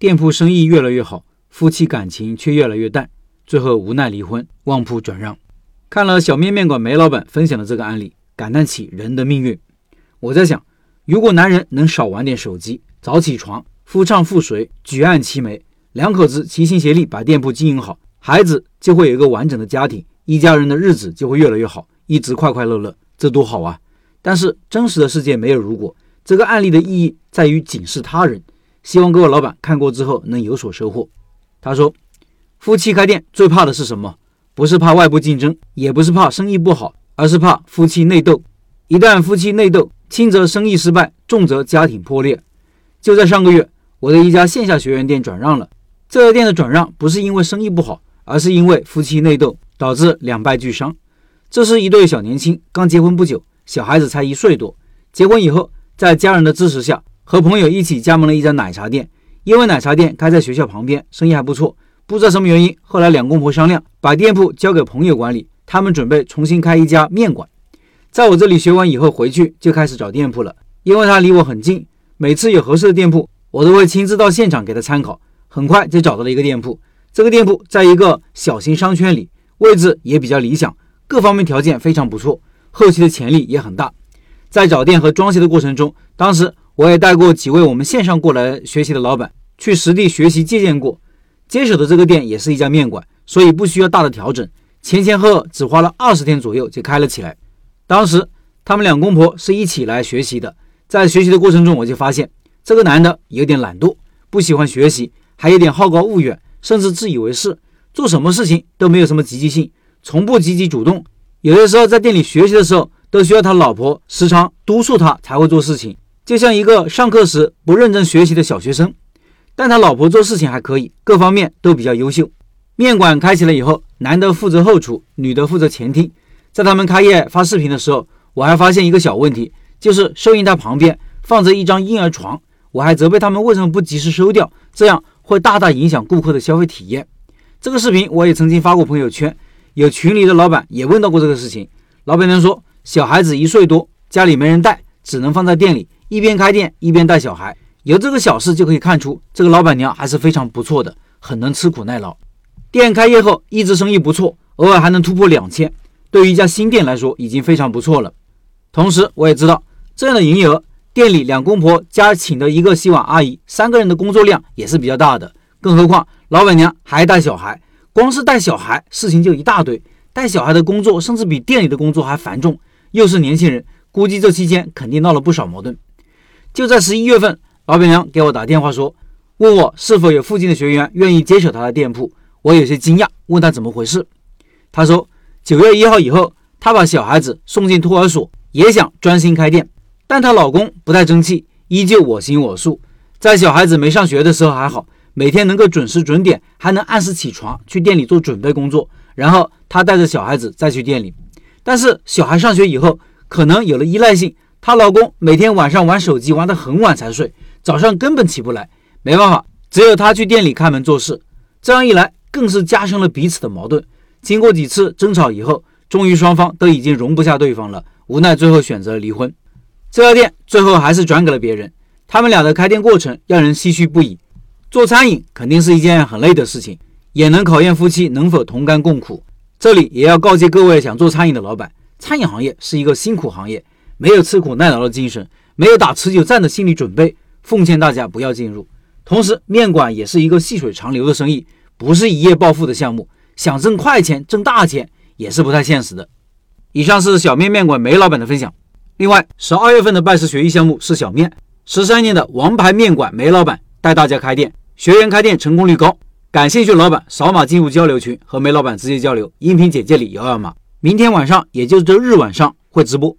店铺生意越来越好，夫妻感情却越来越淡，最后无奈离婚，旺铺转让。看了小面面馆梅老板分享的这个案例，感叹起人的命运。我在想，如果男人能少玩点手机，早起床，夫唱妇随，举案齐眉，两口子齐心协力把店铺经营好，孩子就会有一个完整的家庭，一家人的日子就会越来越好，一直快快乐乐，这多好啊！但是真实的世界没有如果，这个案例的意义在于警示他人。希望各位老板看过之后能有所收获。他说：“夫妻开店最怕的是什么？不是怕外部竞争，也不是怕生意不好，而是怕夫妻内斗。一旦夫妻内斗，轻则生意失败，重则家庭破裂。就在上个月，我的一家线下学员店转让了。这家店的转让不是因为生意不好，而是因为夫妻内斗导致两败俱伤。这是一对小年轻，刚结婚不久，小孩子才一岁多。结婚以后，在家人的支持下。”和朋友一起加盟了一家奶茶店，因为奶茶店开在学校旁边，生意还不错。不知道什么原因，后来两公婆商量，把店铺交给朋友管理。他们准备重新开一家面馆。在我这里学完以后，回去就开始找店铺了。因为他离我很近，每次有合适的店铺，我都会亲自到现场给他参考。很快就找到了一个店铺。这个店铺在一个小型商圈里，位置也比较理想，各方面条件非常不错，后期的潜力也很大。在找店和装修的过程中，当时。我也带过几位我们线上过来学习的老板去实地学习借鉴过。接手的这个店也是一家面馆，所以不需要大的调整，前前后后只花了二十天左右就开了起来。当时他们两公婆是一起来学习的，在学习的过程中，我就发现这个男的有点懒惰，不喜欢学习，还有点好高骛远，甚至自以为是，做什么事情都没有什么积极性，从不积极主动。有的时候在店里学习的时候，都需要他老婆时常督促他才会做事情。就像一个上课时不认真学习的小学生，但他老婆做事情还可以，各方面都比较优秀。面馆开起来以后，男的负责后厨，女的负责前厅。在他们开业发视频的时候，我还发现一个小问题，就是收银台旁边放着一张婴儿床，我还责备他们为什么不及时收掉，这样会大大影响顾客的消费体验。这个视频我也曾经发过朋友圈，有群里的老板也问到过这个事情。老板娘说，小孩子一岁多，家里没人带，只能放在店里。一边开店一边带小孩，由这个小事就可以看出，这个老板娘还是非常不错的，很能吃苦耐劳。店开业后一直生意不错，偶尔还能突破两千，对于一家新店来说已经非常不错了。同时，我也知道这样的营业额，店里两公婆加请的一个洗碗阿姨，三个人的工作量也是比较大的。更何况老板娘还带小孩，光是带小孩事情就一大堆，带小孩的工作甚至比店里的工作还繁重，又是年轻人，估计这期间肯定闹了不少矛盾。就在十一月份，老板娘给我打电话说，问我是否有附近的学员愿意接手她的店铺。我有些惊讶，问她怎么回事。她说，九月一号以后，她把小孩子送进托儿所，也想专心开店，但她老公不太争气，依旧我行我素。在小孩子没上学的时候还好，每天能够准时准点，还能按时起床去店里做准备工作，然后她带着小孩子再去店里。但是小孩上学以后，可能有了依赖性。她老公每天晚上玩手机玩得很晚才睡，早上根本起不来。没办法，只有她去店里开门做事。这样一来，更是加深了彼此的矛盾。经过几次争吵以后，终于双方都已经容不下对方了，无奈最后选择了离婚。这家店最后还是转给了别人。他们俩的开店过程让人唏嘘不已。做餐饮肯定是一件很累的事情，也能考验夫妻能否同甘共苦。这里也要告诫各位想做餐饮的老板，餐饮行业是一个辛苦行业。没有吃苦耐劳的精神，没有打持久战的心理准备，奉劝大家不要进入。同时，面馆也是一个细水长流的生意，不是一夜暴富的项目，想挣快钱、挣大钱也是不太现实的。以上是小面面馆梅老板的分享。另外，十二月份的拜师学艺项目是小面，十三年的王牌面馆梅老板带大家开店，学员开店成功率高。感兴趣的老板扫码进入交流群和梅老板直接交流，音频简介里有二维码。明天晚上，也就是周日晚上会直播。